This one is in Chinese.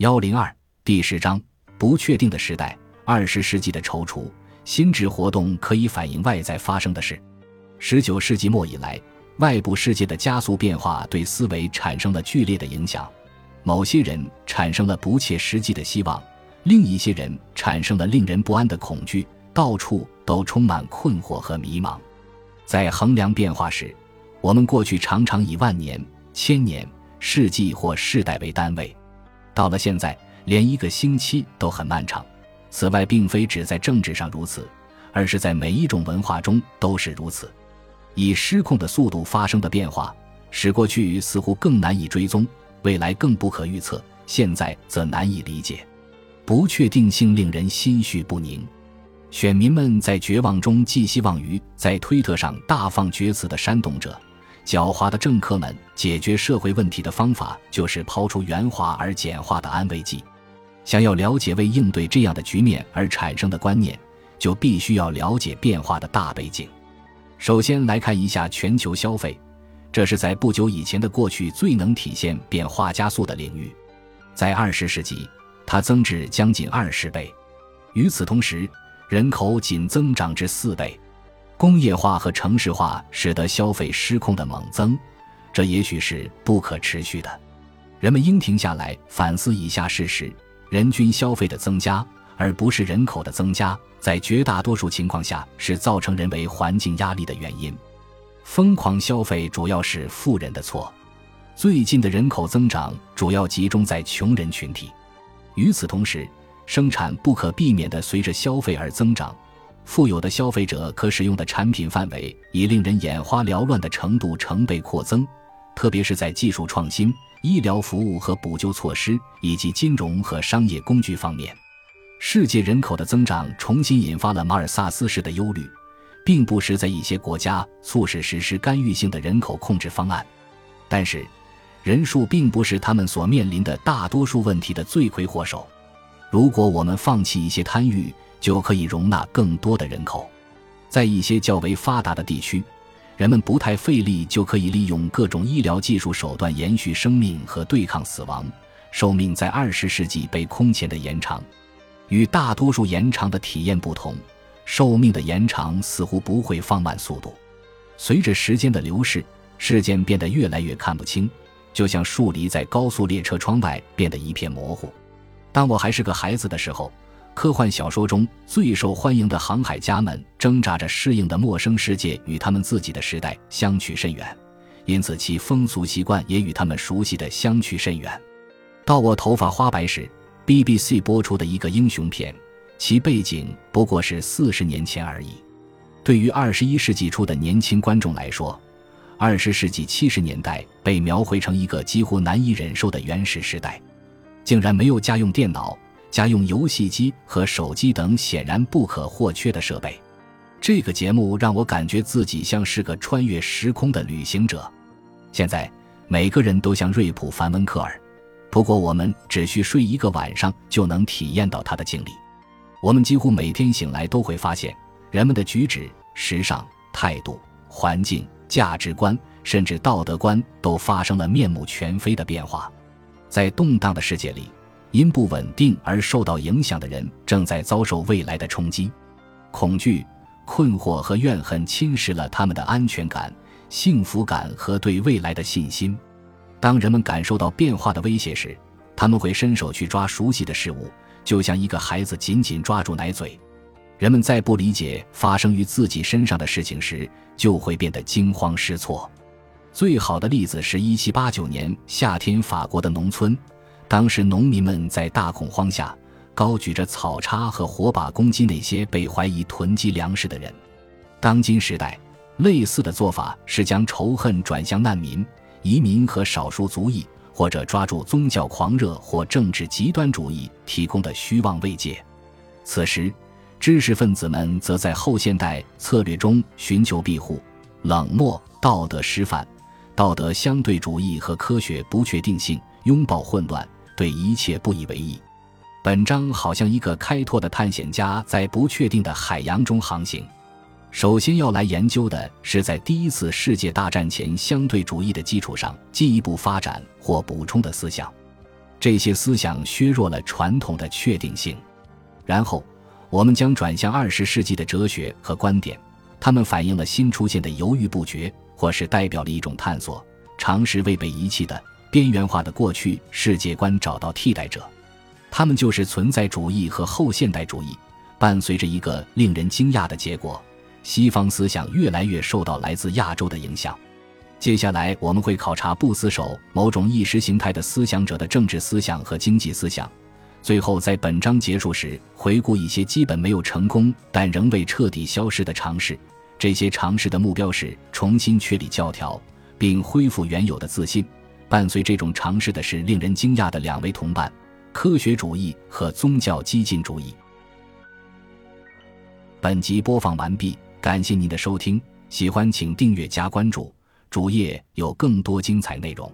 幺零二第十章不确定的时代，二十世纪的踌躇。心智活动可以反映外在发生的事。十九世纪末以来，外部世界的加速变化对思维产生了剧烈的影响。某些人产生了不切实际的希望，另一些人产生了令人不安的恐惧，到处都充满困惑和迷茫。在衡量变化时，我们过去常常以万年、千年、世纪或世代为单位。到了现在，连一个星期都很漫长。此外，并非只在政治上如此，而是在每一种文化中都是如此。以失控的速度发生的变化，使过去似乎更难以追踪，未来更不可预测，现在则难以理解。不确定性令人心绪不宁。选民们在绝望中寄希望于在推特上大放厥词的煽动者。狡猾的政客们解决社会问题的方法，就是抛出圆滑而简化的安慰剂。想要了解为应对这样的局面而产生的观念，就必须要了解变化的大背景。首先来看一下全球消费，这是在不久以前的过去最能体现变化加速的领域。在二十世纪，它增至将近二十倍；与此同时，人口仅增长至四倍。工业化和城市化使得消费失控的猛增，这也许是不可持续的。人们应停下来反思以下事实：人均消费的增加，而不是人口的增加，在绝大多数情况下是造成人为环境压力的原因。疯狂消费主要是富人的错。最近的人口增长主要集中在穷人群体。与此同时，生产不可避免地随着消费而增长。富有的消费者可使用的产品范围以令人眼花缭乱的程度成倍扩增，特别是在技术创新、医疗服务和补救措施以及金融和商业工具方面。世界人口的增长重新引发了马尔萨斯式的忧虑，并不时在一些国家促使实施干预性的人口控制方案。但是，人数并不是他们所面临的大多数问题的罪魁祸首。如果我们放弃一些贪欲，就可以容纳更多的人口，在一些较为发达的地区，人们不太费力就可以利用各种医疗技术手段延续生命和对抗死亡，寿命在二十世纪被空前的延长。与大多数延长的体验不同，寿命的延长似乎不会放慢速度。随着时间的流逝，事件变得越来越看不清，就像树篱在高速列车窗外变得一片模糊。当我还是个孩子的时候。科幻小说中最受欢迎的航海家们挣扎着适应的陌生世界与他们自己的时代相去甚远，因此其风俗习惯也与他们熟悉的相去甚远。到我头发花白时，BBC 播出的一个英雄片，其背景不过是四十年前而已。对于二十一世纪初的年轻观众来说，二十世纪七十年代被描绘成一个几乎难以忍受的原始时代，竟然没有家用电脑。家用游戏机和手机等显然不可或缺的设备，这个节目让我感觉自己像是个穿越时空的旅行者。现在每个人都像瑞普·凡温克尔，不过我们只需睡一个晚上就能体验到他的经历。我们几乎每天醒来都会发现，人们的举止、时尚、态度、环境、价值观，甚至道德观都发生了面目全非的变化。在动荡的世界里。因不稳定而受到影响的人正在遭受未来的冲击，恐惧、困惑和怨恨侵蚀了他们的安全感、幸福感和对未来的信心。当人们感受到变化的威胁时，他们会伸手去抓熟悉的事物，就像一个孩子紧紧抓住奶嘴。人们在不理解发生于自己身上的事情时，就会变得惊慌失措。最好的例子是1789年夏天法国的农村。当时，农民们在大恐慌下，高举着草叉和火把攻击那些被怀疑囤积粮食的人。当今时代，类似的做法是将仇恨转向难民、移民和少数族裔，或者抓住宗教狂热或政治极端主义提供的虚妄慰藉。此时，知识分子们则在后现代策略中寻求庇护、冷漠、道德失范、道德相对主义和科学不确定性，拥抱混乱。对一切不以为意。本章好像一个开拓的探险家，在不确定的海洋中航行。首先要来研究的是，在第一次世界大战前相对主义的基础上进一步发展或补充的思想。这些思想削弱了传统的确定性。然后，我们将转向二十世纪的哲学和观点，它们反映了新出现的犹豫不决，或是代表了一种探索，常识未被遗弃的边缘化的过去世界观找到替代者。他们就是存在主义和后现代主义。伴随着一个令人惊讶的结果，西方思想越来越受到来自亚洲的影响。接下来，我们会考察不死守某种意识形态的思想者的政治思想和经济思想。最后，在本章结束时，回顾一些基本没有成功但仍未彻底消失的尝试。这些尝试的目标是重新确立教条，并恢复原有的自信。伴随这种尝试的是令人惊讶的两位同伴：科学主义和宗教激进主义。本集播放完毕，感谢您的收听，喜欢请订阅加关注，主页有更多精彩内容。